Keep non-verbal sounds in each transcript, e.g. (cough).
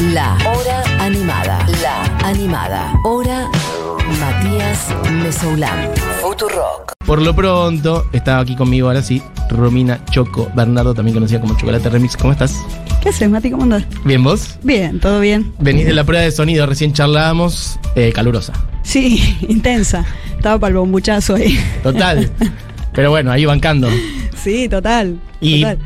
La Hora Animada. La Animada. Hora Matías Mesoulán. Futurock. Por lo pronto, estaba aquí conmigo ahora sí, Romina Choco Bernardo, también conocida como Chocolate Remix. ¿Cómo estás? ¿Qué haces, Mati? ¿Cómo andás? ¿Bien vos? Bien, todo bien. Venís de la prueba de sonido, recién charlábamos, eh, calurosa. Sí, (laughs) intensa. Estaba para el bombuchazo ahí. Total. (laughs) Pero bueno, ahí bancando. Sí, total. Y total.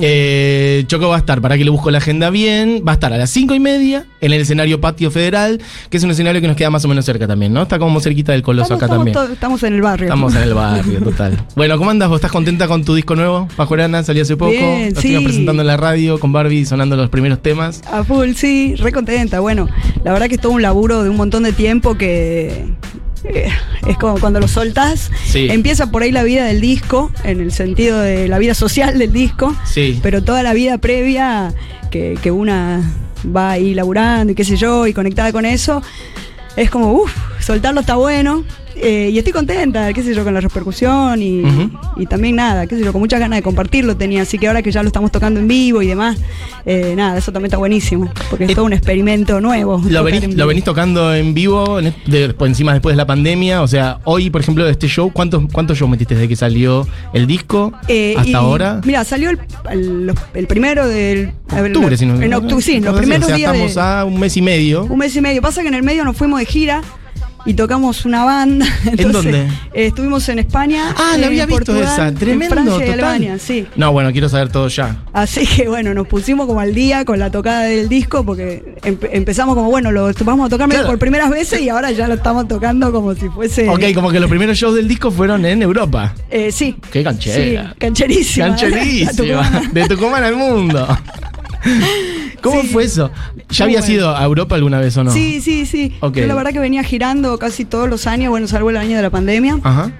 Eh, Choco va a estar, para que le busco la agenda bien, va a estar a las cinco y media en el escenario Patio Federal, que es un escenario que nos queda más o menos cerca también, ¿no? Está como cerquita del Coloso Estamos, acá estamos también. estamos en el barrio. Estamos en el (laughs) barrio, total. Bueno, ¿cómo andas? ¿Vos estás contenta con tu disco nuevo? Pajorana, salió hace poco. Bien, Lo sí. presentando en la radio con Barbie sonando los primeros temas. A full, sí, re contenta. Bueno, la verdad que es todo un laburo de un montón de tiempo que eh, es como cuando lo soltás, Sí. empieza por ahí la vida del disco, en el sentido de la vida social del disco, Sí. pero toda la vida previa que, que una va ahí laburando y qué sé yo, y conectada con eso, es como, uff, soltarlo está bueno. Eh, y estoy contenta, qué sé yo, con la repercusión y, también nada, qué sé yo, con muchas ganas de compartirlo tenía. Así que ahora que ya lo estamos tocando en vivo y demás, eh, nada, eso también está buenísimo, porque es todo un experimento nuevo. Lo venís, lo tocando en vivo, en de- por encima después de la pandemia. O sea, hoy, por ejemplo, de este show, ¿cuántos, cuántos shows metiste desde que salió el disco Eh, hasta y, ahora? Mira, salió el, el- primero del. ver, octubre, si no En octubre, sí, los primeros O sea, días. estamos de- a un mes y medio. Un mes y medio. Pasa que en el medio nos fuimos de gira y tocamos una banda. (laughs) Entonces, dónde? eh, estuvimos en España. Ah, la en había visto esa. en Tremendo, Francia y total. Alemania, sí. No, bueno, quiero saber todo ya. Así que bueno, nos pusimos como al día con la tocada del disco porque empe- empezamos como, bueno, lo vamos a tocar Claro. por primeras veces y ahora ya lo estamos tocando como si fuese... Ok, como que los primeros shows del disco fueron en Europa. Eh, sí. Qué canchera. Sí, cancherísima. Cancherísima. (laughs) De Tucumán al mundo. (laughs) ¿Cómo Sí. fue eso? ¿Ya habías bueno. ido a Europa alguna vez o no? Sí, sí, sí. Yo la verdad que venía girando casi todos los años, bueno, salvo el año de la pandemia. Ajá.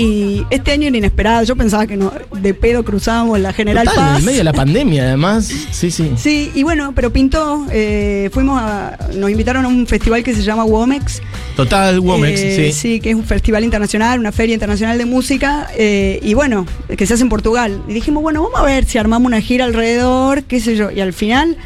Y este año era inesperado. Yo pensaba que no, de pedo cruzábamos la General Total, en Paz. el medio de la pandemia, además. Sí, sí. Sí, y bueno, pero pintó. eh, fuimos a. Nos invitaron a un festival que se llama Womex. Total, Womex, Eh, sí. que es un festival internacional, una feria internacional de música. eh, y bueno, que se hace en Portugal. Y dijimos, bueno, vamos a ver si armamos una gira alrededor, qué sé yo. Y al final.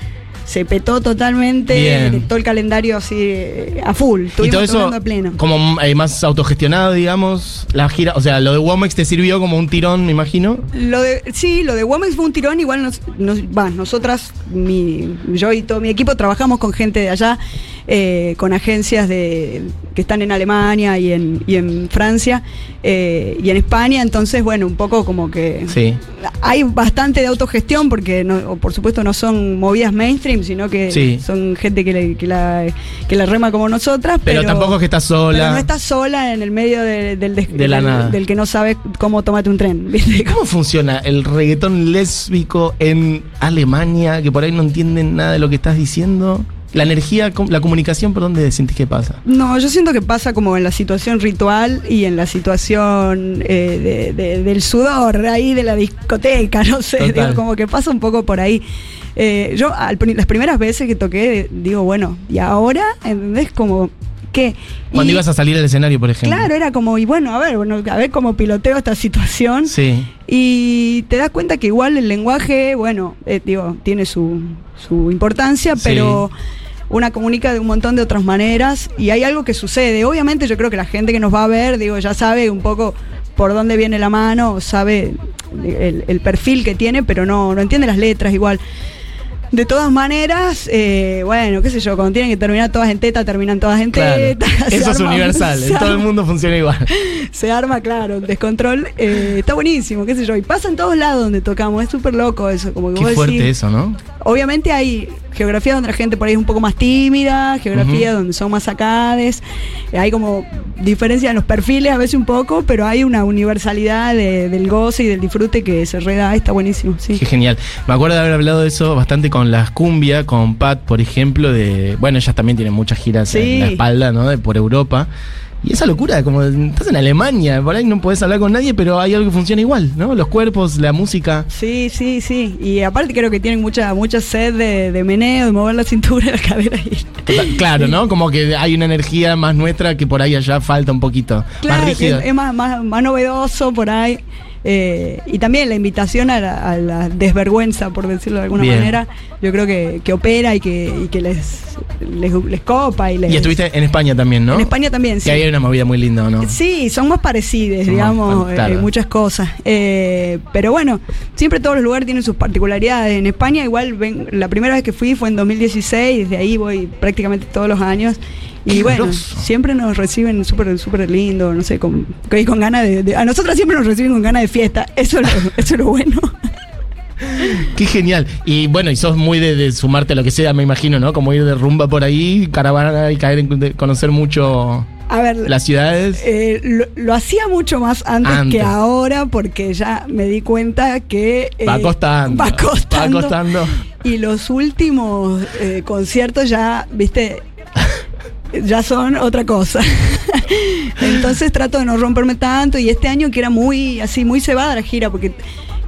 Se petó totalmente Bien. todo el calendario así eh, a full. Y Estuvimos todo eso a pleno. como eh, más autogestionado, digamos, la gira, o sea, lo de Womex te sirvió como un tirón, me imagino. Lo de, sí, lo de Womex fue un tirón, igual nos, nos- va, nosotras, mi, yo y todo mi equipo trabajamos con gente de allá, eh, con agencias de, que están en Alemania y en, y en Francia eh, y en España, entonces bueno, un poco como que Sí. hay bastante de autogestión porque no, por supuesto no son movidas mainstream, sino que Sí. son gente que, le- que la, que la rema como nosotras. Pero, Pero, tampoco es que estás sola. pero no estás sola en el medio de- del, De la del- nada. del que no sabe cómo tomarte un tren. ¿viste? ¿Cómo funciona el reggaetón lésbico en Alemania, que por ahí no entienden nada de lo que estás diciendo? La energía, la comunicación, ¿por dónde sentís que pasa? No, yo siento que pasa como en la situación ritual y en la situación eh, de- de- del sudor, ahí de la discoteca, (laughs) no sé, digo, como que pasa un poco por ahí. Eh, yo al las primeras veces que toqué, digo, bueno, ¿y ahora? ¿Entendés? Como, ¿qué? Cuando Y- ibas a salir al escenario, por ejemplo. Claro, era como, y bueno, a ver, bueno, a ver cómo piloteo esta (laughs) situación. Sí. Y te das cuenta que igual el lenguaje, bueno, eh, digo, tiene su, su importancia, Sí. pero una comunica de un montón de otras maneras y hay algo que sucede. Obviamente yo creo que la gente que nos va a ver, digo, ya sabe un poco por dónde viene la mano, sabe el, perfil que tiene, pero no, no entiende las letras igual. De todas maneras, eh, bueno, qué sé yo, cuando tienen que terminar todas en teta, terminan todas en Claro. teta. (laughs) Eso es universal, en todo el mundo funciona igual. (laughs) se arma, claro, descontrol. eh, está buenísimo, qué sé yo. Y pasa en todos lados donde tocamos. Es súper loco eso. Como que Qué vos fuerte decís- eso, ¿no? Obviamente hay geografías donde la gente por ahí es un poco más tímida, geografías donde son más sacades. eh, Hay como diferencia en los perfiles a veces un poco, pero hay una universalidad de- del goce y del disfrute que se reda. Está buenísimo, sí. Qué genial. Me acuerdo de haber hablado de eso bastante con las cumbia, con Pat, por ejemplo, de. Bueno, ellas también tienen muchas giras Sí. en la espalda, ¿no? De, por Europa. Y esa locura, como estás en Alemania, por ahí no podés hablar con nadie, pero hay algo que funciona igual, ¿no? Los cuerpos, la música. Sí, sí, sí. Y aparte creo que tienen mucha mucha sed de, de meneo, de mover la cintura (laughs) la cadera. Y, Claro, ¿no? Como que hay una energía más nuestra que por ahí allá falta un poquito. Claro, más rígida. es, es más, más, más novedoso por ahí. Eh, y también la invitación a la, a la desvergüenza, por decirlo de alguna Bien. manera, yo creo que, que opera y que, y que les, les, les copa y les... Y estuviste en España también, ¿no? En España también, sí. Que ahí hay una movida muy linda, ¿o no? Sí, son más parecidas, Son más- digamos, claro. eh, muchas cosas. Eh, pero bueno, siempre todos los lugares tienen sus particularidades. En España igual, ven, la primera vez que fui fue en 2016, desde ahí voy prácticamente todos los años. Y bueno, siempre nos reciben súper súper lindo, no sé, con, con, con ganas de, de- A nosotras siempre nos reciben con ganas de fiesta, eso es lo, (laughs) eso es lo bueno. Qué genial. Y bueno, y sos muy de, de sumarte a lo que sea, me imagino, ¿no? Como ir de rumba por ahí, caravana y caer en de conocer mucho A ver, las ciudades. Eh, lo, lo hacía mucho más antes, Antes. que ahora porque ya me di cuenta que eh, Va costando, va costando va costando. y los últimos eh, conciertos ya viste ya son otra cosa (laughs) entonces trato de no romperme tanto y este año que era muy así muy cebada la gira porque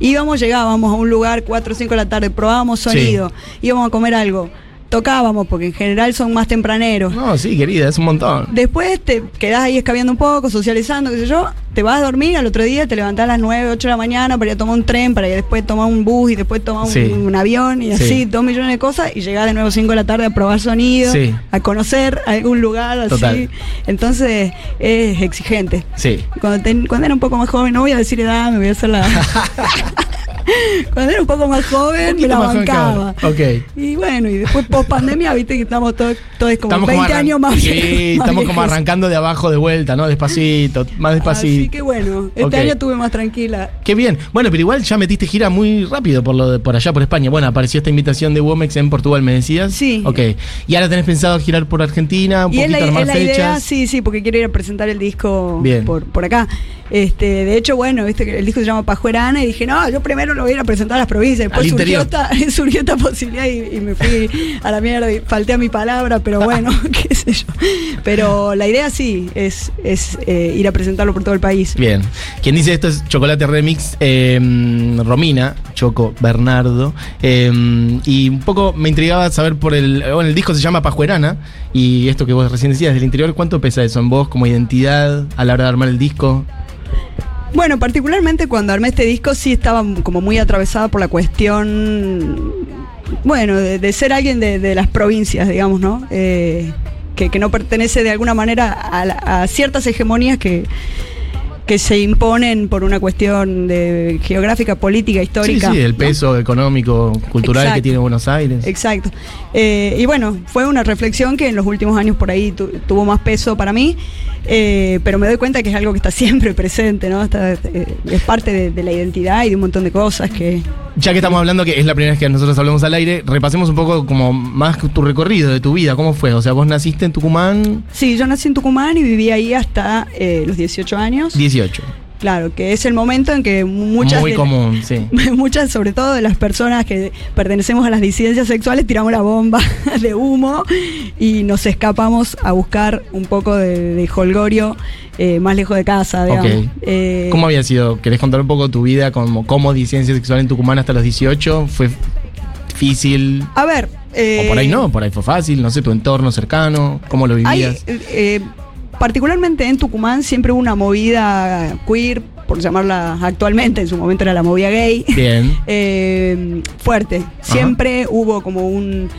íbamos llegábamos a un lugar 4 o 5 de la tarde probábamos Sí. sonido íbamos a comer algo tocábamos porque en general son más tempraneros No, sí, querida, es un montón. Después te quedás ahí escabeando un poco, socializando, qué sé yo. Te vas a dormir, al otro día te levantás a las 9, 8 de la mañana para ir a tomar un tren, para ir después tomar un bus y después tomar un, Sí. un avión y Sí. así, dos millones de cosas. Y llegás de nuevo 5 de la tarde a probar sonido, Sí. a conocer algún lugar así. Total. Entonces es exigente. Sí. Cuando, ten- cuando era un poco más joven, no voy a decir edad, me voy a hacer la. (laughs) (laughs) cuando era un poco más joven, me la bancaba. ahora. Ok. Y bueno, y después post pandemia, viste que estamos todos, todos como Estamos 20 arran- años más Sí, más estamos como arrancando de abajo de vuelta, ¿no? Despacito, más Así despacito. que bueno, este año estuve más tranquila. Qué bien. Bueno, pero igual ya metiste gira muy rápido por lo de, por allá, por España. Bueno, apareció esta invitación de Womex en Portugal, me decías. Sí. Ok. Y ahora tenés pensado girar por Argentina, un Y es poquito la, armar es la fechas. idea, sí, sí, porque quiero ir a presentar el disco por, por acá. Este, de hecho, bueno, viste que el disco se llama Pajuerana y dije, no, yo primero lo voy a ir a presentar a las provincias. Después surgió esta, (laughs) surgió esta posibilidad y, y me fui a la mierda y falté a mi palabra, pero (laughs) bueno, (laughs) qué sé yo. Pero la idea sí es, es eh, ir a presentarlo por todo el país. Bien. Quien dice esto es Chocolate Remix, eh, Romina, Choco Bernardo. eh, y un poco me intrigaba saber por el. Bueno, el disco se llama Pajuerana. Y esto que vos recién decías del interior, ¿cuánto pesa eso en vos como identidad a la hora de armar el disco? Bueno, particularmente cuando armé este disco sí estaba como muy atravesada por la cuestión, bueno, de, ser alguien de, de las provincias, digamos, ¿no? Eh, que, que no pertenece de alguna manera a, la- a ciertas hegemonías que, que se imponen por una cuestión de geográfica, política, histórica. Sí, sí, el ¿no? peso económico, cultural que tiene Buenos Aires. Exacto. Eh, y bueno, fue una reflexión que en los últimos años por ahí tu- tuvo más peso para mí, eh, pero me doy cuenta que es algo que está (laughs) siempre presente, ¿no? Está, eh, es parte de, de la identidad y de un montón de cosas que... Ya que estamos hablando que es la primera vez que nosotros hablamos al aire, repasemos un poco como más tu recorrido de tu vida, ¿cómo fue? O sea, vos naciste en Tucumán Sí, yo nací en Tucumán y viví ahí hasta eh, los 18 años. 18. Claro, que es el momento en que muchas... Muy de- común, sí. (laughs) Muchas, sobre todo de las personas que pertenecemos a las disidencias sexuales, tiramos la bomba (laughs) de humo y nos escapamos a buscar un poco de, de holgorio eh, más lejos de casa, digamos. Eh, ¿Cómo había sido? ¿Querés contar un poco tu vida como, como disidencia sexual en Tucumán hasta los 18? ¿Fue difícil? A ver. eh, o por ahí no, por ahí fue fácil, no sé, tu entorno cercano, ¿cómo lo hay, vivías? eh, particularmente en Tucumán siempre hubo una movida queer, por llamarla actualmente, en su momento era la movida gay. Bien. (laughs) eh, fuerte. Siempre hubo como un,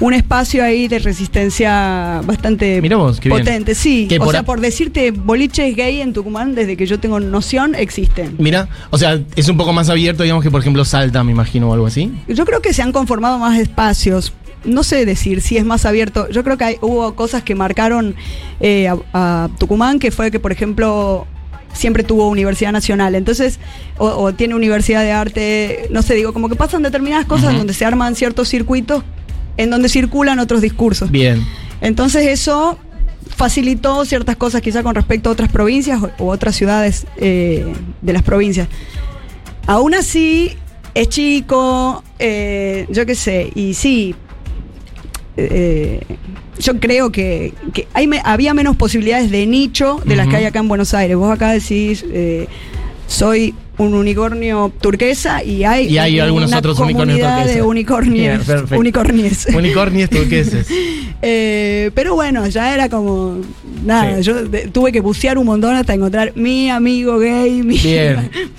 un espacio ahí de resistencia bastante vos, bien. potente. Sí, o por sea, a- por decirte, boliches gay en Tucumán, desde que yo tengo noción, existen. Mira, o sea, es un poco más abierto, digamos, que por ejemplo Salta, me imagino, o algo así. Yo creo que se han conformado más espacios. No sé decir si es más abierto. Yo creo que hay- hubo cosas que marcaron eh, a, a Tucumán, que fue que, por ejemplo, siempre tuvo Universidad Nacional. Entonces, o, o tiene Universidad de Arte, no sé, digo, como que pasan determinadas cosas Ujú. donde se arman ciertos circuitos en donde circulan otros discursos. Bien. Entonces eso facilitó ciertas cosas quizá con respecto a otras provincias o, otras ciudades eh, de las provincias. Aún así, es chico, eh, yo qué sé, y sí, eh, yo creo que, que hay me- había menos posibilidades de nicho de las que hay acá en Buenos Aires. Vos acá decís, eh, soy un unicornio turquesa y hay, Y hay una algunos otros unicornios turqueses. de unicornios. Unicornies. (laughs) Unicornios turqueses. (laughs) Eh, pero bueno, ya era como nada, Sí. yo de- tuve que bucear un montón hasta encontrar mi amigo gay,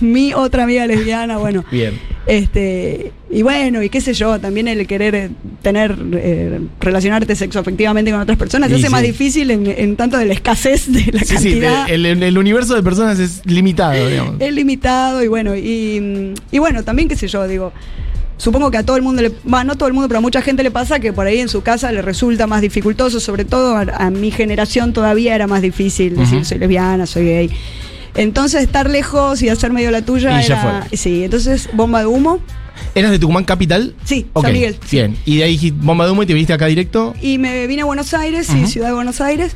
mi (laughs) otra amiga lesbiana, bueno. Bien. Este, y bueno, y qué sé yo, también el querer eh, tener, eh, relacionarte sexoafectivamente con otras personas, se hace sí. más difícil en, en tanto de la escasez de la Sí, sí, cantidad. de- el, el universo de personas es limitado, digamos. es limitado y bueno, y, y bueno, también qué sé yo, digo, supongo que a todo el mundo le, va, no todo el mundo, pero a mucha gente le pasa que por ahí en su casa le resulta más dificultoso, sobre todo a, a mi generación todavía era más difícil decir soy lesbiana, soy gay. Entonces estar lejos y hacer medio la tuya Y ya era, fue. sí, entonces bomba de humo ¿Eras de Tucumán Capital? Sí, San Miguel, sí. Bien. Y de ahí bomba de humo y te viniste acá directo. y me vine a Buenos Aires, Ujú. ciudad de Buenos Aires.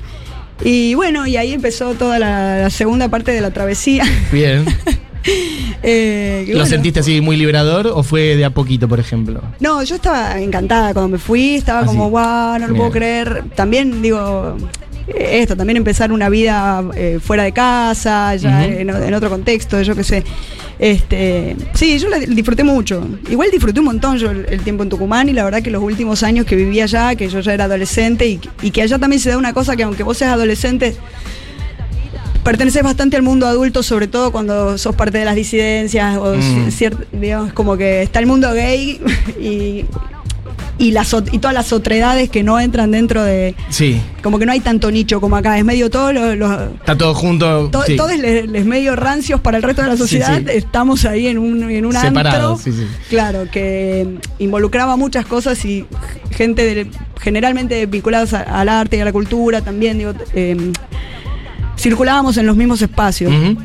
Y bueno, y ahí empezó toda la, la segunda parte de la travesía. Bien. (laughs) Eh, ¿Lo bueno. sentiste así muy liberador o fue de a poquito, por ejemplo? No, yo estaba encantada cuando me fui, estaba Ah, como, sí. guau, no lo puedo creer. También, digo, esto, también empezar una vida eh, fuera de casa, ya en, en otro contexto, yo qué sé. Este, sí, yo la disfruté mucho. Igual disfruté un montón yo el, el tiempo en Tucumán y la verdad que los últimos años que viví allá, que yo ya era adolescente y, y que allá también se da una cosa que aunque vos seas adolescente, perteneces bastante al mundo adulto, sobre todo cuando sos parte de las disidencias o Mm. digamos, como que está el mundo gay (laughs) y, y, las, y todas las otredades que no entran dentro de... Sí. Como que no hay tanto nicho como acá, es medio todo lo- lo- Está todo junto. to- sí. todos les, les medio rancios para el resto de la sociedad, sí. estamos ahí en un, en un Separados, antro, sí, sí. claro, que involucraba muchas cosas y gente de- generalmente vinculadas al arte y a la cultura también, digo, eh, circulábamos en los mismos espacios. Ujú.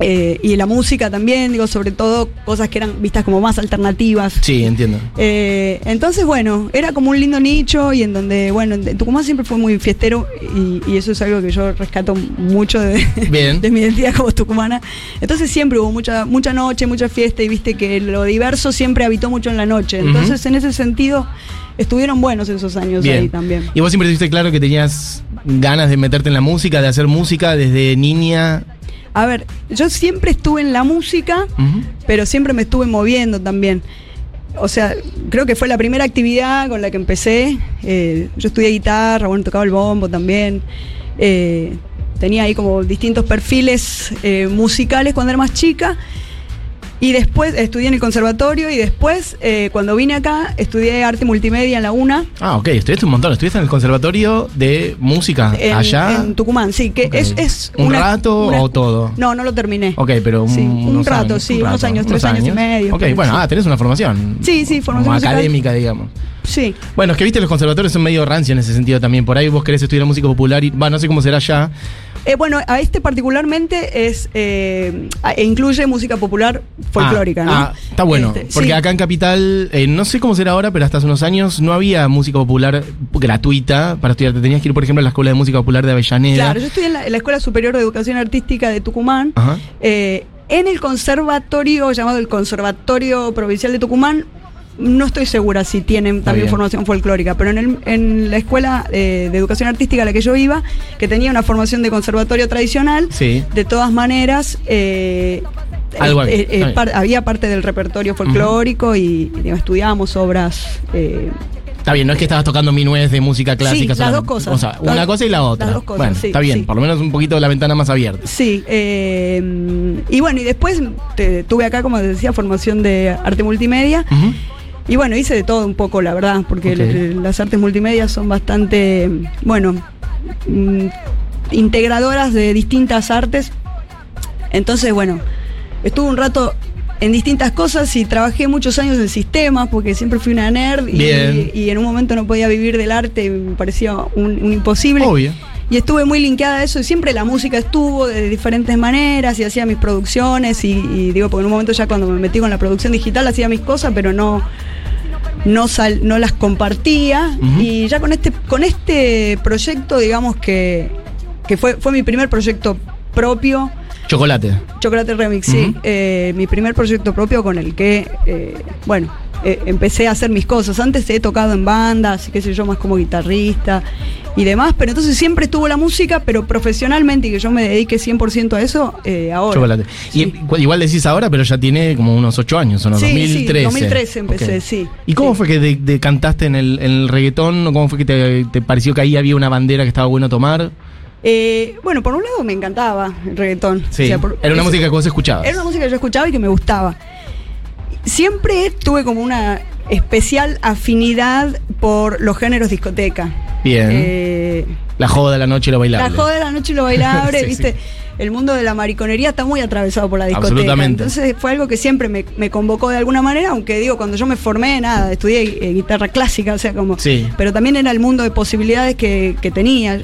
Eh, y la música también, digo, sobre todo cosas que eran vistas como más alternativas. Sí, entiendo. Eh, entonces, bueno, era como un lindo nicho y en donde, bueno, en Tucumán siempre fue muy fiestero y, y eso es algo que yo rescato mucho de, Bien. (laughs) de mi identidad como tucumana. Entonces siempre hubo mucha, mucha noche, mucha fiesta y viste que lo diverso siempre habitó mucho en la noche. Entonces, en ese sentido, estuvieron buenos esos años Bien. ahí también. Y vos siempre tuviste claro que tenías ganas de meterte en la música, de hacer música desde niña. A ver, yo siempre estuve en la música. Pero siempre me estuve moviendo también. O sea, creo que fue la primera actividad con la que empecé. Eh, yo estudié guitarra, bueno, tocaba el bombo también. Eh, tenía ahí como distintos perfiles eh, musicales cuando era más chica. Y después estudié en el conservatorio y después, eh, cuando vine acá, estudié arte multimedia en la UNA. Ah, ok, estudiaste un montón. Estuviste en el conservatorio de música En, allá. en Tucumán, sí, que es, es ¿Un una- rato una- o todo? No, no lo terminé. Ok, pero un, Sí, un rato, años, sí, un unos años, tres años y medio, Ok, bueno, sí. ah, tenés una formación. Sí, sí, formación como académica, digamos. Sí. Bueno, es que viste, los conservatorios son medio rancios en ese sentido también. Por ahí vos querés estudiar música popular y, va, no sé cómo será ya. Eh, bueno, a este particularmente es eh, e incluye música popular folclórica, ah, ¿no? Ah, está bueno. Este, porque sí. acá en Capital, eh, no sé cómo será ahora, pero hasta hace unos años no había música popular gratuita para estudiar. Te tenías que ir, por ejemplo, a la Escuela de Música Popular de Avellaneda. Claro, yo estudié en la, en la Escuela Superior de Educación Artística de Tucumán. Ajá. Eh, en el conservatorio llamado el Conservatorio Provincial de Tucumán, no estoy segura si tienen también formación folclórica, pero en, el- en la escuela eh, de educación artística a la que yo iba, que tenía una formación de conservatorio tradicional, Sí. de todas maneras, eh, Algo eh, había, par- parte del repertorio folclórico y, digamos, estudiábamos obras. Está bien, no es que estabas tocando minués de música clásica. Sí, las dos cosas. O sea, Las- una cosa y la otra. las dos cosas, Bueno, sí, está bien, sí. por lo menos un poquito la ventana más abierta. Sí, eh, y bueno, y después te- tuve acá, como decía, formación de arte multimedia. Ujú. Y bueno, hice de todo un poco, la verdad, porque las artes multimedia son bastante, bueno, mm, integradoras de distintas artes. Entonces, bueno, estuve un rato en distintas cosas y trabajé muchos años en sistemas, porque siempre fui una nerd y, en un momento no podía vivir del arte, y me parecía un, un imposible. Obvio. Y estuve muy linkeada a eso y siempre la música estuvo de diferentes maneras y hacía mis producciones y, y digo, porque en un momento ya cuando me metí con la producción digital hacía mis cosas, pero no, no, sal- no las compartía. Y ya con este, con este proyecto, digamos que, que fue, fue mi primer proyecto propio. Chocolate. Chocolate Remix, sí. Eh, mi primer proyecto propio con el que, eh, bueno, eh, empecé a hacer mis cosas. Antes he tocado en bandas, qué sé yo, más como guitarrista y demás, pero entonces siempre estuvo la música, pero profesionalmente y que yo me dedique 100% a eso, eh, ahora. Chocolate. Y Sí. igual- igual decís ahora, pero ya tiene como unos 8 años, ¿o no? Sí, sí, 2013. 2013 empecé, sí. ¿Y cómo Sí. fue que de- de- cantaste en el, en el reggaetón? ¿O cómo fue que te, te pareció que ahí había una bandera que estaba bueno tomar? Eh, bueno, por un lado me encantaba el reggaetón. Sí, O sea, por- era una música que vos escuchabas. Era una música que yo escuchaba y que me gustaba. Siempre tuve como una especial afinidad por los géneros discoteca. Bien. Eh, La joda de la noche y lo bailable. la joda de la noche y lo bailable, (laughs) Sí, viste. sí. El mundo de la mariconería está muy atravesado por la discoteca. Absolutamente. Entonces fue algo que siempre me, me convocó de alguna manera, aunque digo, cuando yo me formé, nada, estudié eh, guitarra clásica, o sea, como. Sí. Pero también era el mundo de posibilidades que, que tenía.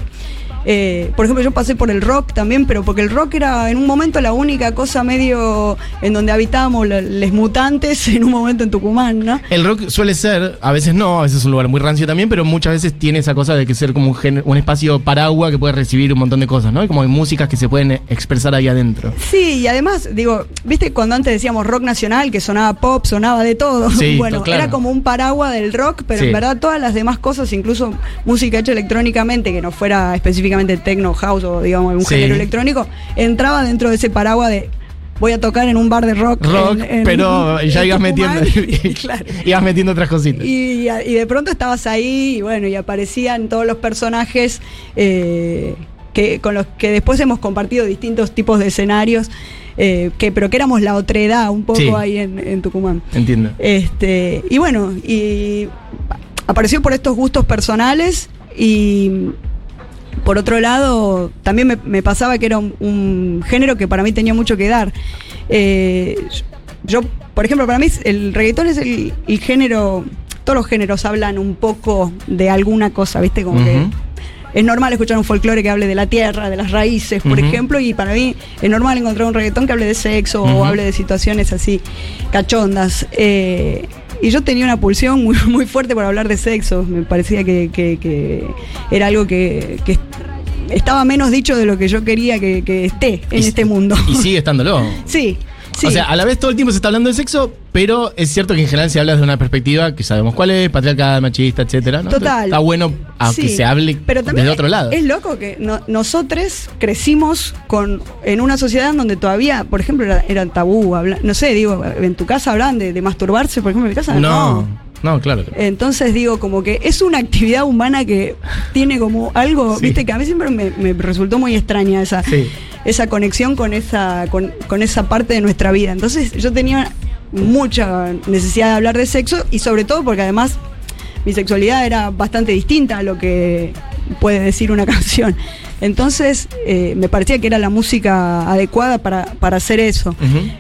Eh, por ejemplo, yo pasé por el rock también, pero porque el rock era en un momento la única cosa medio en donde habitábamos les mutantes (laughs) en un momento en Tucumán, ¿no? El rock suele ser, a veces no, a veces es un lugar muy rancio también, pero muchas veces tiene esa cosa de que ser como un, gen- un espacio paraguas que puede recibir un montón de cosas, ¿no? Y como hay músicas que se pueden expresar ahí adentro. Sí, y además, digo, viste cuando antes decíamos rock nacional, que sonaba pop, sonaba de todo. Sí, (laughs) bueno, claro. era como un paraguas del rock, pero Sí. en verdad todas las demás cosas, incluso música hecha electrónicamente, que no fuera específicamente techno, house o digamos algún Sí. género electrónico, entraba dentro de ese paraguas de voy a tocar en un bar de rock. Rock, en- (laughs) en- pero ya ibas metiendo, (laughs) claro. (laughs) ibas metiendo otras cositas. Y, y de pronto estabas ahí y bueno, y aparecían todos los personajes eh, que, con los que después hemos compartido distintos tipos de escenarios, eh, que, pero que éramos la otredad un poco Sí. ahí en, en Tucumán. Entiendo. Este, y bueno, y apareció por estos gustos personales y por otro lado, también me, me pasaba que era un, un género que para mí tenía mucho que dar. Eh, yo, por ejemplo, para mí el reggaetón es el, el género, todos los géneros hablan un poco de alguna cosa, ¿viste? Como que es normal escuchar un folclore que hable de la tierra, de las raíces, por ejemplo, y para mí es normal encontrar un reggaetón que hable de sexo o hable de situaciones así cachondas. Eh, y yo tenía una pulsión muy, (laughs) muy fuerte por hablar de sexo. Me parecía que, que- que era algo que, que estaba menos dicho de lo que yo quería que, que esté en Y- este mundo. Y sigue estándolo. (laughs) Sí, sí. O sea, a la vez todo el tiempo se está hablando de sexo, pero es cierto que en general se habla desde una perspectiva que sabemos cuál es, patriarcal, machista, etcétera. ¿no? Total. Está bueno a que Sí, se hable pero también desde otro lado. Es loco que no- nosotros crecimos con en una sociedad donde todavía, por ejemplo, era, era tabú. habla- no sé, digo, en tu casa hablan de, de masturbarse, por ejemplo, en mi casa no, no, claro. Entonces digo, como que es una actividad humana que tiene como algo, Sí. viste, que a mí siempre me, me resultó muy extraña esa, Sí. esa conexión con esa, con, con esa parte de nuestra vida. Entonces yo tenía mucha necesidad de hablar de sexo y sobre todo porque además mi sexualidad era bastante distinta a lo que puede decir una (laughs) canción. Entonces eh, me parecía que era la música adecuada para, para hacer eso.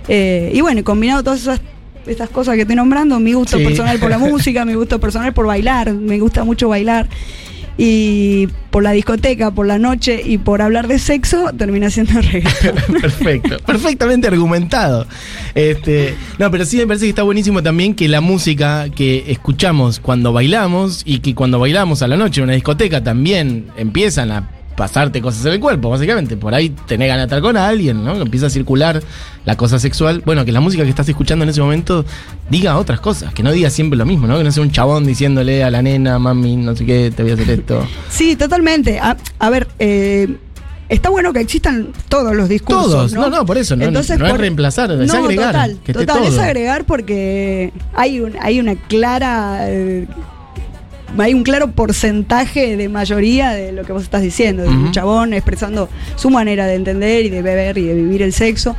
Eh, y bueno, combinado todas esas estas cosas que estoy nombrando, mi gusto Sí. personal por la (laughs) música, mi gusto personal por bailar, me gusta mucho bailar. Y por la discoteca, por la noche y por hablar de sexo, termina siendo (laughs) reggaetón. Perfecto, perfectamente argumentado. Este, no, pero sí me parece que está buenísimo también que la música que escuchamos cuando bailamos y que cuando bailamos a la noche en una discoteca también empiezan a pasarte cosas en el cuerpo, básicamente. Por ahí tenés ganas de estar con alguien, ¿no? Empieza a circular la cosa sexual. Bueno, que la música que estás escuchando en ese momento diga otras cosas, que no diga siempre lo mismo, ¿no? Que no sea un chabón diciéndole a la nena, mami, no sé qué, te voy a hacer esto. (laughs) Sí, totalmente. A, a ver, eh, está bueno que existan todos los discursos. Todos, no, no, no, por eso, no- no es reemplazar, es no, agregar, Total, que total, es agregar porque hay, un, hay una clara. eh, hay un claro porcentaje de mayoría de lo que vos estás diciendo, de un chabón expresando su manera de entender y de beber y de vivir el sexo.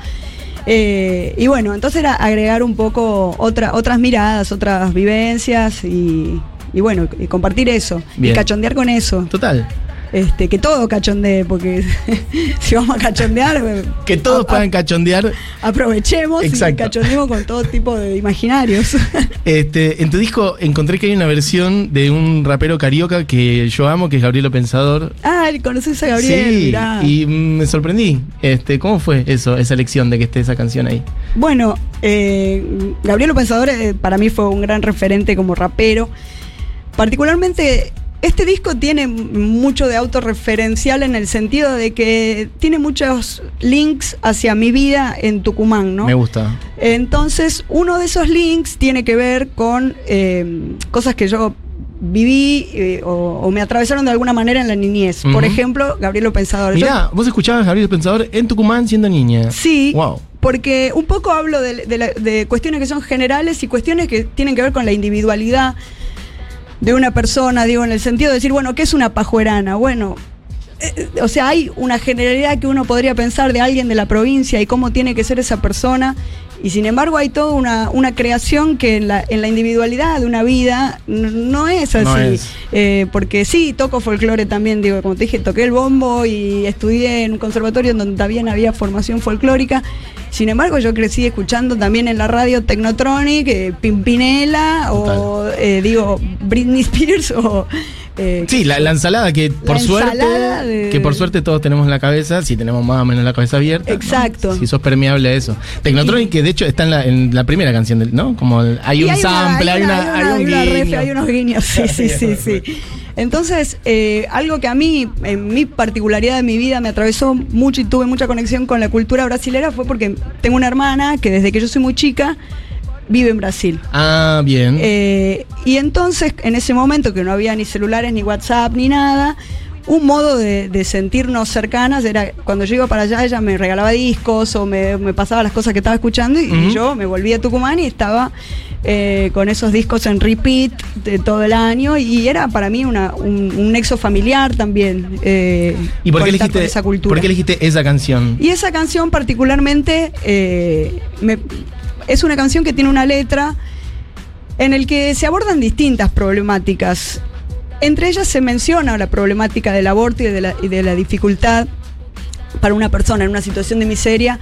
Eh, y bueno, entonces era agregar un poco otra, otras miradas, otras vivencias y, y bueno, y compartir eso. Bien. Y cachondear con eso. Total. Este, que todo cachondee, porque (laughs) si vamos a cachondear, eh, Que todos a- puedan cachondear. aprovechemos Exacto. y cachondeemos con todo tipo de imaginarios. (laughs) Este, en tu disco encontré que hay una versión de un rapero carioca que yo amo, que es Gabrielo Pensador. ah, ¿conoces a Gabriel? sí, Mirá. y me sorprendí. Este, ¿Cómo fue eso, esa elección de que esté esa canción ahí? Bueno, eh, Gabriel Pensador eh, para mí fue un gran referente como rapero. Particularmente, este disco tiene mucho de autorreferencial en el sentido de que tiene muchos links hacia mi vida en Tucumán, ¿no? Me gusta. Entonces, uno de esos links tiene que ver con eh, cosas que yo viví eh, o, o me atravesaron de alguna manera en la niñez. Por ejemplo, Gabriel Pensador. Yo- Mirá, vos escuchabas a Gabriel Pensador en Tucumán siendo niña. Sí, Wow. porque un poco hablo de, de la- de cuestiones que son generales y cuestiones que tienen que ver con la individualidad de una persona, digo, en el sentido de decir, bueno, ¿qué es una pajuerana? Bueno, eh, o sea, hay una generalidad que uno podría pensar de alguien de la provincia y cómo tiene que ser esa persona. Y sin embargo hay toda una, una creación que en la, en la individualidad de una vida no es así. No es. Eh, porque sí, toco folclore también, digo, como te dije, toqué el bombo y estudié en un conservatorio en donde también había formación folclórica. Sin embargo, yo crecí escuchando también en la radio Technotronic, eh, Pimpinela o, eh, digo, Britney Spears o... eh, Sí, la, la ensalada que por suerte de- que por suerte todos tenemos en la cabeza, si tenemos más o menos la cabeza abierta. ¿no? Exacto. Si sos permeable a eso. Technotronic que de hecho está en la, en la primera canción del, ¿no? Como el- hay Y un sample, hay, una, ref, hay unos guiños, sí, (laughs) sí, sí, sí. Entonces, eh, algo que a mí, en mi particularidad de mi vida, me atravesó mucho y tuve mucha conexión con la cultura brasilera fue porque tengo una hermana que desde que yo soy muy chica vive en Brasil. Ah, bien. Eh, y entonces, en ese momento que no había ni celulares, ni WhatsApp, ni nada, un modo de, de sentirnos cercanas era cuando yo iba para allá, ella me regalaba discos o me, me pasaba las cosas que estaba escuchando y, y yo me volví a Tucumán y estaba eh, con esos discos en repeat de todo el año y era para mí una, un, un nexo familiar también. eh, ¿Y por qué, elegiste, esa cultura. por qué elegiste esa canción? Y esa canción particularmente eh, me- es una canción que tiene una letra en el que se abordan distintas problemáticas. Entre ellas se menciona la problemática del aborto y de la, y de la dificultad para una persona en una situación de miseria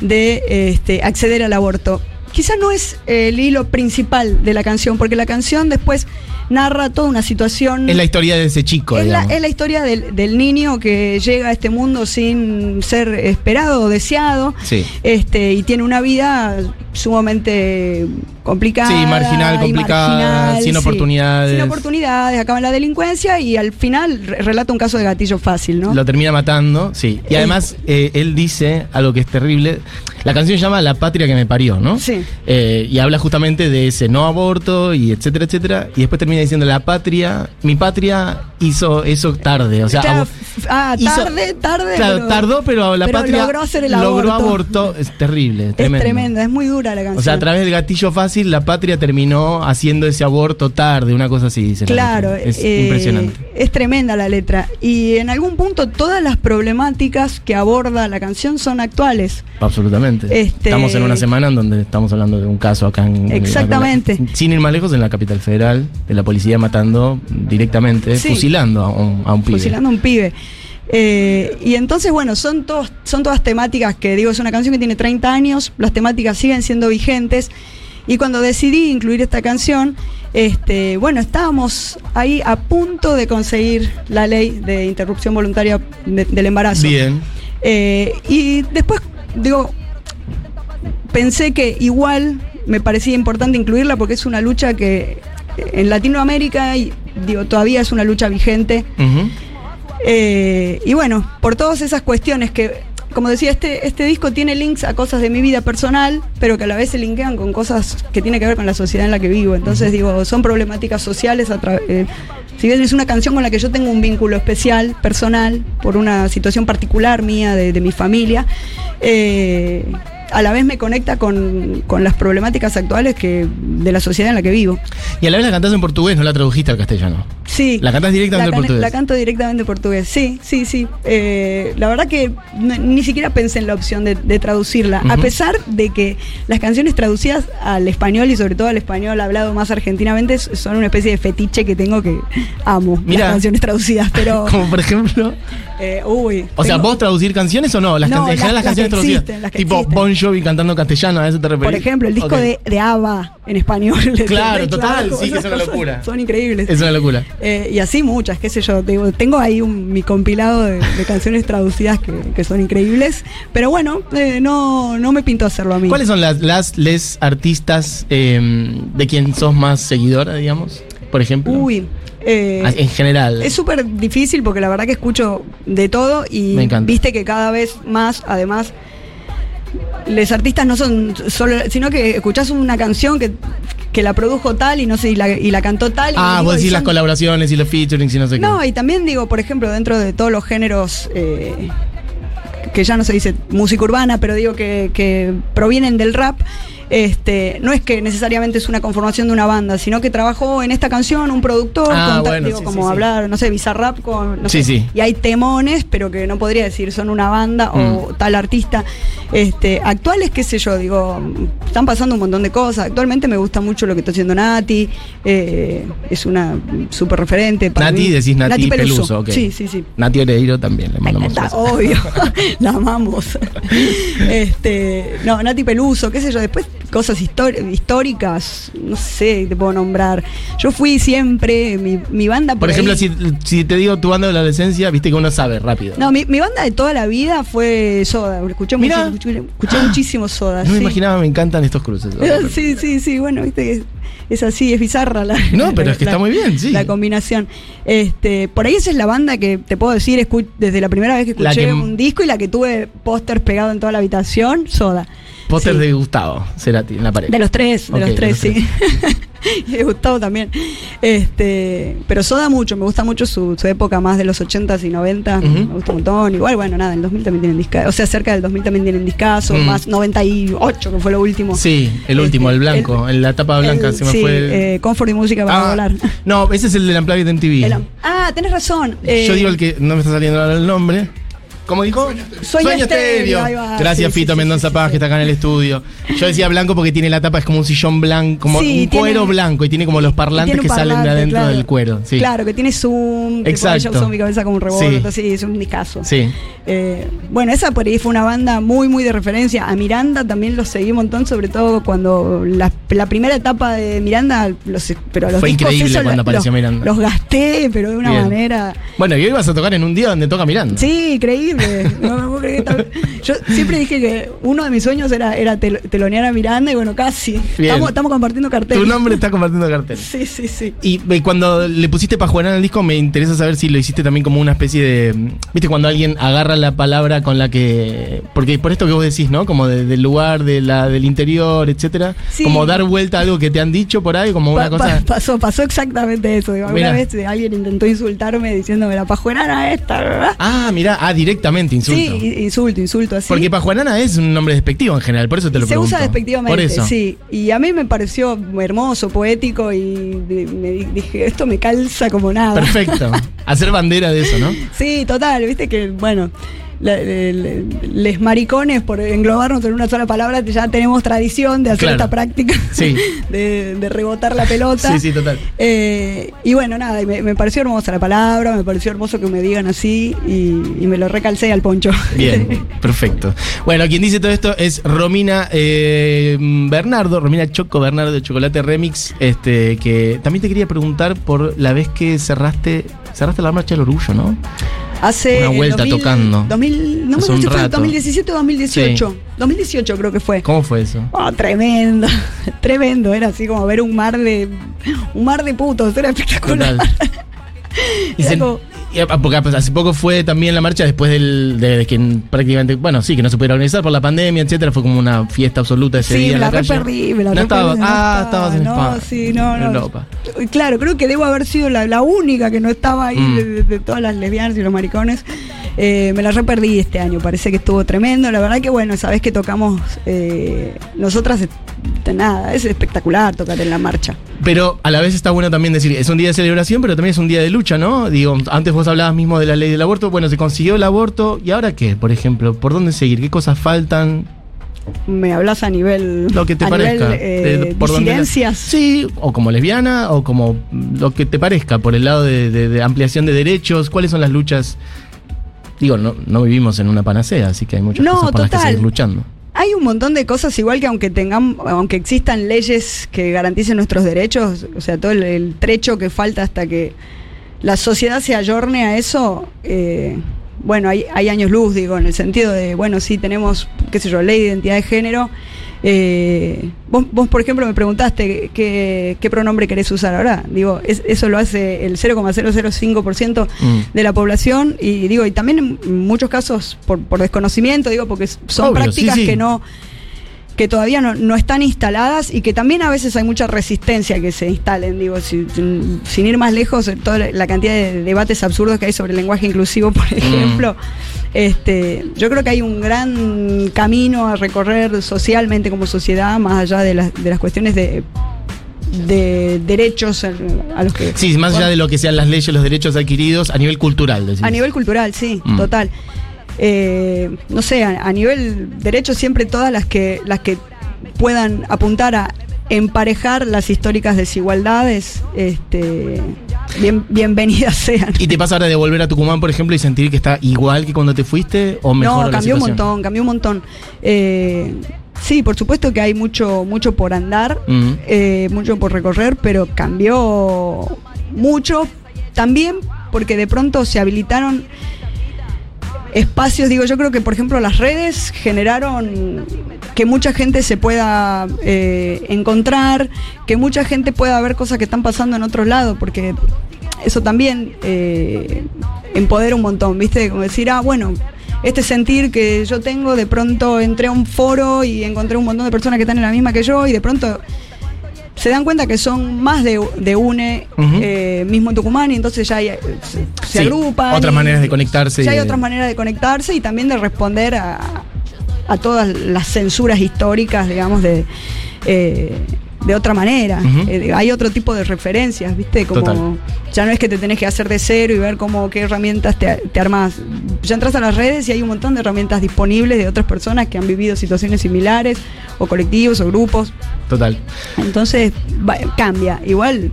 de este, acceder al aborto. Quizás no es el hilo principal de la canción, porque la canción después narra toda una situación... Es la historia de ese chico, Es la, es la historia del, del niño que llega a este mundo sin ser esperado o deseado. Sí. Este, y tiene una vida sumamente complicada. Sí, marginal, complicada, sin oportunidades. Sin oportunidades, acaba en la delincuencia y al final re- relata un caso de gatillo fácil, ¿no? Lo termina matando, sí. Y Eh. además, eh, él dice algo que es terrible. La canción se llama La patria que me parió, ¿no? Sí. Eh, y habla justamente de ese no aborto y etcétera, etcétera. Y después termina diciendo: La patria, mi patria hizo eso tarde. O sea, Claro, ah, hizo- tarde, tarde. Claro, pero- tardó, pero la pero patria logró hacer el logró aborto. Es terrible, Es tremendo. tremenda, es muy dura la canción. O sea, a través del gatillo fácil, la patria terminó haciendo ese aborto tarde, una cosa así, dice. la Claro. Es eh, impresionante. Es tremenda la letra. Y en algún punto todas las problemáticas que aborda la canción son actuales. Absolutamente. Este- Estamos en una semana en donde estamos hablando de un caso acá en. Exactamente. acá en la- sin ir más lejos, en la capital federal, de la policía matando directamente, Sí. fusilando a un, a un pibe. fusilando a un pibe. Eh, y entonces, bueno, son, todos, son todas temáticas que, digo, es una canción que tiene 30 años, las temáticas siguen siendo vigentes. Y cuando decidí incluir esta canción, este, bueno, estábamos ahí a punto de conseguir la ley de interrupción voluntaria de- del embarazo. Bien. Eh, y después, digo, pensé que igual me parecía importante incluirla porque es una lucha que en Latinoamérica, y, digo, todavía es una lucha vigente. Eh, y bueno, por todas esas cuestiones que, como decía, este, este disco tiene links a cosas de mi vida personal, pero que a la vez se linkean con cosas que tienen que ver con la sociedad en la que vivo. Entonces, digo, son problemáticas sociales. a eh, si bien es una canción con la que yo tengo un vínculo especial, personal, por una situación particular mía, de, de mi familia, eh, a la vez me conecta con, con las problemáticas actuales que, de la sociedad en la que vivo. Y a la vez la cantás en portugués, no la tradujiste al castellano. Sí. La cantás directamente en can- portugués. La canto directamente en portugués, sí, sí, sí. Eh, la verdad que ni siquiera pensé en la opción de, de traducirla, a pesar de que las canciones traducidas al español y sobre todo al español hablado más argentinamente son una especie de fetiche que tengo que amo, Mira. las canciones traducidas, pero... (laughs) Como por ejemplo. Eh, uy, O sea, ¿vos traducir canciones o no? Las No, can- las- las, canciones que traducidas. existen, las que tipo existen. Bon Jovi cantando castellano, ¿a eso te referís? Por ejemplo, el disco de, de ABBA en español. (laughs) Claro, total, sí, que es una locura. Son increíbles. Es una locura. Eh, y así muchas, qué sé yo. Digo, tengo ahí un- mi compilado de, de canciones traducidas que, que son increíbles. Pero bueno, eh, no, no me pinto hacerlo a mí. ¿Cuáles son las, las les artistas eh, de quien sos más seguidora, digamos? Por ejemplo. Uy. Eh, Ah, en general. es súper difícil porque la verdad que escucho de todo y Me viste que cada vez más, además, los artistas no son solo, sino que escuchás una canción que, que la produjo tal y no sé, y la, y la cantó tal. y ah, digo, vos y decís las colaboraciones y los featurings y no sé qué. No, y también digo, por ejemplo, dentro de todos los géneros eh, que ya no se dice música urbana, pero digo que, que provienen del rap, Este, no es que necesariamente es una conformación de una banda, sino que trabajó en esta canción un productor, Ah, con bueno, digo, sí, como sí, sí. hablar, no sé, Bizarrap con, no sé, y hay temones, pero que no podría decir son una banda o Mm. tal artista. Este, actuales, qué sé yo, digo, están pasando un montón de cosas. Actualmente me gusta mucho lo que está haciendo Nati, eh, es una súper referente. para Nati, mí. decís Nati, Peluso, ok. Sí, sí, sí. Nati Oreiro también le mandamos Está, obvio, (laughs) (laughs) la amamos. (laughs) este, no, Nati Peluso, qué sé yo, después cosas históricas, no sé, te puedo nombrar. Yo fui siempre, mi, mi banda por, Por ejemplo, ahí- si, si te digo tu banda de la adolescencia, viste que uno sabe rápido. No, mi, mi banda de toda la vida fue Soda. Escuché, mucho- escuché, escuché muchísimo Soda. No me imaginaba, me encantan estos cruces. (laughs) Sí, sí, sí, bueno, viste que es, es así, es bizarra la. No, pero (laughs) es que está muy bien, sí. La combinación. Este, por ahí esa es la banda que te puedo decir, escu- desde la primera vez que escuché que- un disco y la que tuve póster pegado en toda la habitación, Soda. Póster Sí. de Gustavo Cerati en la pared. De los tres, de los de tres, los sí. (laughs) y de Gustavo también. Este, pero Soda mucho, me gusta mucho su, su época más de los 80s y 90 Ujú. me gusta un montón. Igual, bueno, nada, en el 2000 también tienen discazo, o sea, cerca del 2000 también tienen discazo, Mm. más 98 que fue lo último. Sí, el último, Este, el blanco, el- en la tapa blanca El- se me sí, fue. eh, Comfort y música para Ah, volar. no, ese es el del Unplugged MTV. El ah, tenés razón. eh, Yo digo el que no me está saliendo ahora el nombre. ¿Cómo dijo? Sueño Estéreo, ahí va. Gracias, Sí, Fito sí, Mendoza sí, Paz, sí. que está acá en el estudio. Yo decía blanco porque tiene la tapa, es como un sillón blanco, como Sí, un cuero blanco y tiene como los parlantes que salen de adentro claro. del cuero. Sí. Claro, que tiene zoom. Exacto. Ella usó mi cabeza como un rebote, Sí. sí, es un discazo. Sí. Eh, bueno, esa por ahí fue una banda muy, muy de referencia. A Miranda también los seguí un montón, sobre todo cuando la, la primera etapa de Miranda, los, pero los Fue increíble esos cuando apareció los- Miranda. Los gasté, pero de una Bien. manera. Bueno, y hoy vas a tocar en un día donde toca Miranda. Sí, increíble. No me puedo creer que tal- Yo siempre dije que uno de mis sueños era, era tel- telonear a Miranda y bueno, casi. Estamos, estamos compartiendo cartel. Tu nombre está compartiendo cartel. Sí, sí, sí. Y eh, cuando le pusiste Pajuerán al disco, me interesa saber si lo hiciste también como una especie de. ¿Viste cuando alguien agarra la palabra con la que. Porque por esto que vos decís, ¿no? Como de- del lugar, de la, del interior, etcétera. Sí. Como dar vuelta a algo que te han dicho por ahí, como una Pa- cosa. pa- pasó, pasó exactamente eso. Digo, alguna vez alguien intentó insultarme diciéndome la pajuerana esta, ¿verdad? Ah, mirá, ah, directamente, insulto. Sí, insulto, insulto así. Porque Pajuanana es un nombre despectivo en general, por eso te lo se pregunto. usa despectivamente, Por eso. sí. Y a mí me pareció hermoso, poético y me di- dije, esto me calza como nada. Perfecto. (laughs) Hacer bandera de eso, ¿no? Sí, total, viste que, bueno, la- les maricones, por englobarnos en una sola palabra, ya tenemos tradición de hacer Claro. esta práctica Sí. (laughs) de, de rebotar la pelota. Sí, sí, total. Eh, y bueno, nada, me, me pareció hermosa la palabra, me pareció hermoso que me digan así y, y me lo recalcé al poncho. Bien, (laughs) perfecto. Bueno, quien dice todo esto es Romina eh, Bernardo, Romina Choco Bernardo de Chocolate Remix, este, que también te quería preguntar por la vez que cerraste, cerraste la marcha del orgullo, ¿no? Hace Una el vuelta tocando. 2000, no me un si fue rato. 2017 o 2018. 2018 creo que fue. ¿Cómo fue eso? Oh, tremendo, (laughs) tremendo, era así como ver un mar de un mar de putos, era espectacular. Total. (laughs) Y Era se- como- porque pues, hace poco fue también la marcha después del, de, de que prácticamente, bueno, sí, que no se pudiera organizar por la pandemia, etcétera, fue como una fiesta absoluta ese Sí, día en la re me la no re estaba, ah, estaba, estabas en no, España. sí, no, en no. Europa. Claro, creo que debo haber sido la, la única que no estaba ahí Mm. de, de- de todas las lesbianas y los maricones. Eh, me la re perdí este año, parece que estuvo tremendo. La verdad que bueno, sabes que tocamos eh, nosotras, de nada, es espectacular tocar en la marcha. Pero a la vez está bueno también decir, es un día de celebración, pero también es un día de lucha, ¿no? Digo, antes vos hablabas mismo de la ley del aborto, bueno, se consiguió el aborto, ¿y ahora qué? Por ejemplo, ¿por dónde seguir? ¿Qué cosas faltan? Me hablas a nivel. Lo que te a parezca. Nivel, eh, De- por disidencias. sí, o como lesbiana, o como lo que te parezca, por el lado de, de- de ampliación de derechos, ¿cuáles son las luchas? Digo, no, no vivimos en una panacea, así que hay muchas No, cosas por las que total. seguir luchando. Hay un montón de cosas, igual que aunque tengan, aunque existan leyes que garanticen nuestros derechos, o sea, todo el, el trecho que falta hasta que la sociedad se ayorne a eso, eh, bueno, hay, hay años luz, digo, en el sentido de, bueno, sí tenemos, qué sé yo, ley de identidad de género. Eh, vos, vos, por ejemplo, me preguntaste qué, qué pronombre querés usar ahora. Digo, es- eso lo hace el 0,005% Mm. de la población y digo, y también en muchos casos por, por desconocimiento, digo, porque son Obvio, prácticas sí, sí. que no que todavía no, no están instaladas y que también a veces hay mucha resistencia a que se instalen. Digo, si- sin, ir más lejos, toda la- cantidad de debates absurdos que hay sobre el lenguaje inclusivo, (laughs) por ejemplo. Este, yo creo que hay un gran camino a recorrer socialmente como sociedad, más allá de las, de las cuestiones de, de derechos a a los que... Sí, más allá de lo que sean las leyes, los derechos adquiridos, a nivel cultural. decís. A nivel cultural, sí, Mm. total. Eh, no sé, a, a nivel derecho siempre todas las que las que puedan apuntar a emparejar las históricas desigualdades, este, bien, bienvenidas (laughs) sean. ¿Y te pasa ahora de volver a Tucumán, por ejemplo, y sentir que está igual que cuando te fuiste o mejor No, cambió un montón, cambió un montón. Eh, sí, por supuesto que hay mucho, mucho por andar, eh, mucho por recorrer, pero cambió mucho también porque de pronto se habilitaron espacios, digo, yo creo que por ejemplo las redes generaron que mucha gente se pueda eh, encontrar, que mucha gente pueda ver cosas que están pasando en otros lados, porque eso también eh, empodera un montón, ¿viste? Como decir, ah, bueno, este sentir que yo tengo, de pronto entré a un foro y encontré un montón de personas que están en la misma que yo y de pronto se dan cuenta que son más de, de UNE, eh, mismo en Tucumán, y entonces ya hay- se, se Sí, agrupan. otras y maneras de conectarse Ya hay otras maneras de conectarse y también de responder a, a todas las censuras históricas, digamos, de, eh, de otra manera. Eh, hay otro tipo de referencias, ¿viste? Como Total. ya no es que te tenés que hacer de cero y ver cómo qué herramientas te, te armas. Ya entras a las redes y hay un montón de herramientas disponibles de otras personas que han vivido situaciones similares, o colectivos, o grupos. Total. Entonces va- cambia. Igual,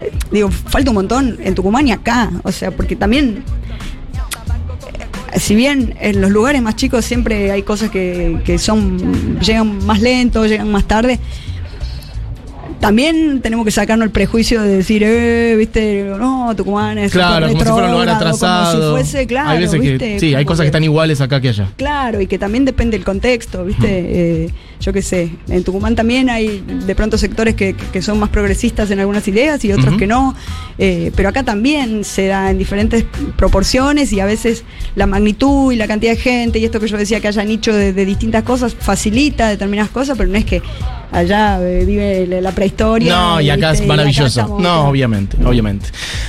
eh, digo, falta un montón en Tucumán y acá. O sea, porque también, eh, si bien en los lugares más chicos siempre hay cosas que, que son llegan más lento, llegan más tarde. También tenemos que sacarnos el prejuicio de decir, eh, viste, no, Tucumán es Claro, como si fuera un lugar atrasado. Como si fuese, claro, hay veces ¿viste? que sí, hay cosas que están iguales acá que allá. Claro, y que también depende del contexto, ¿viste? Eh, yo qué sé, en Tucumán también hay de pronto sectores que, que son más progresistas en algunas ideas y otros que no, eh, pero acá también se da en diferentes proporciones y a veces la magnitud y la cantidad de gente y esto que yo decía que haya nicho de, de distintas cosas facilita determinadas cosas, pero no es que allá eh, vive la prehistoria. No, y acá ¿viste? es maravilloso. No, obviamente, obviamente.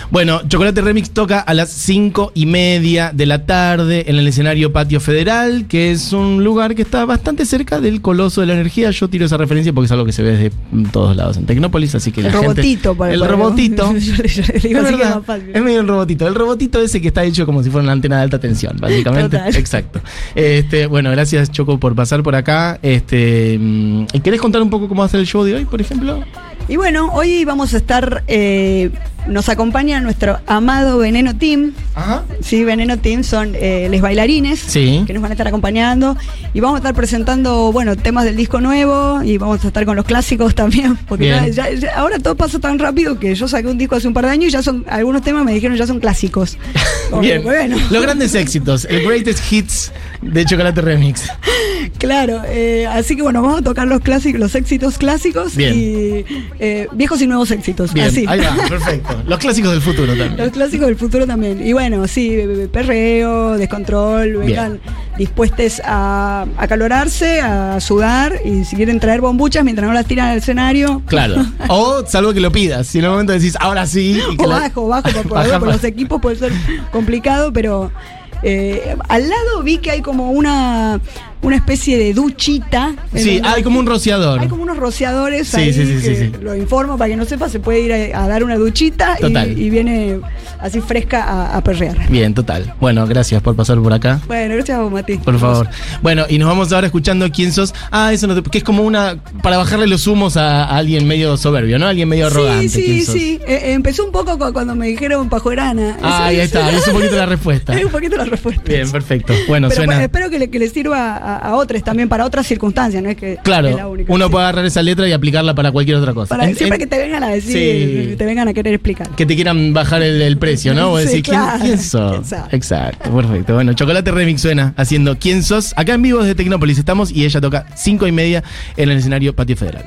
Bueno, Chocolate Remix toca a las cinco y media de la tarde en el escenario Patio Federal, que es un lugar que está bastante cerca del Coloso de la Energía. Yo tiro esa referencia porque es algo que se ve desde todos lados en Tecnópolis, así que El la gente- robotito, por El por- robotito. (laughs) Yo yo digo Es verdad, es medio el robotito. El robotito ese que está hecho como si fuera una antena de alta tensión, básicamente. Total. Exacto. Este, bueno, gracias Choco por pasar por acá. Este, mm, ¿Querés contar un poco cómo va a ser el show de hoy, por ejemplo? Y bueno, hoy vamos a estar, eh, nos acompaña nuestro amado Veneno Team. Ajá. Sí, Veneno Team son eh, les bailarines Sí. que nos van a estar acompañando y vamos a estar presentando, bueno, temas del disco nuevo y vamos a estar con los clásicos también, porque ya- ya- ahora todo pasa tan rápido que yo saqué un disco hace un par de años y ya son, algunos temas me dijeron ya son clásicos. (laughs) Bien. Bueno, Los grandes éxitos, el greatest hits de Chocolate Remix. claro, eh, así que bueno, vamos a tocar los clásicos, los éxitos clásicos Bien. y eh, viejos y nuevos éxitos. Bien, así. ahí va, perfecto. (laughs) Los clásicos del futuro Los también. clásicos del futuro también. Y bueno, sí, perreo, descontrol, vengan dispuestos a acalorarse, a sudar y si quieren traer bombuchas mientras no las tiran al escenario. Claro. (laughs) O salvo que lo pidas. Si en un momento decís, ahora sí. O bajo, bajo, por, por, Baja por los equipos puede ser complicado, pero eh, al lado vi que hay como una, una especie de duchita. Sí, hay como un rociador. Hay como unos rociadores Sí, ahí sí, sí, sí, que sí. lo informo para que no sepa, se puede ir a, a dar una duchita y, viene así fresca a, a perrear. Bien, total. Bueno, gracias por pasar por acá. Bueno, gracias a vos, Mati. Por favor. Bueno, y nos vamos ahora escuchando quién sos. Ah, eso no te, que es como una. para bajarle los humos a, a alguien medio soberbio, ¿no? Alguien medio arrogante. Sí, ¿quién sí, sí. Eh, eh, empezó un poco cu- cuando me dijeron pajuerana. Ah, ahí está, es un poquito la respuesta. (laughs) Es un poquito la respuesta. Bien, perfecto. Bueno, Pero suena. espero que le, que le sirva a, a otros también para otras circunstancias, no es que es la Claro, única. uno Sí. puede agarrar esa letra y aplicarla para cualquier otra cosa. Para- En- siempre en- que te vengan a decir, Sí. te vengan a querer explicar. que te quieran bajar el, el precio, ¿no? O (laughs) Sí, decir, ¿quién, claro. quién sos? ¿Quién sos? Exacto, perfecto. Bueno, Chocolate Remix suena haciendo ¿Quién sos? Acá en vivo desde Tecnópolis estamos y ella toca cinco y media en el escenario Patio Federal.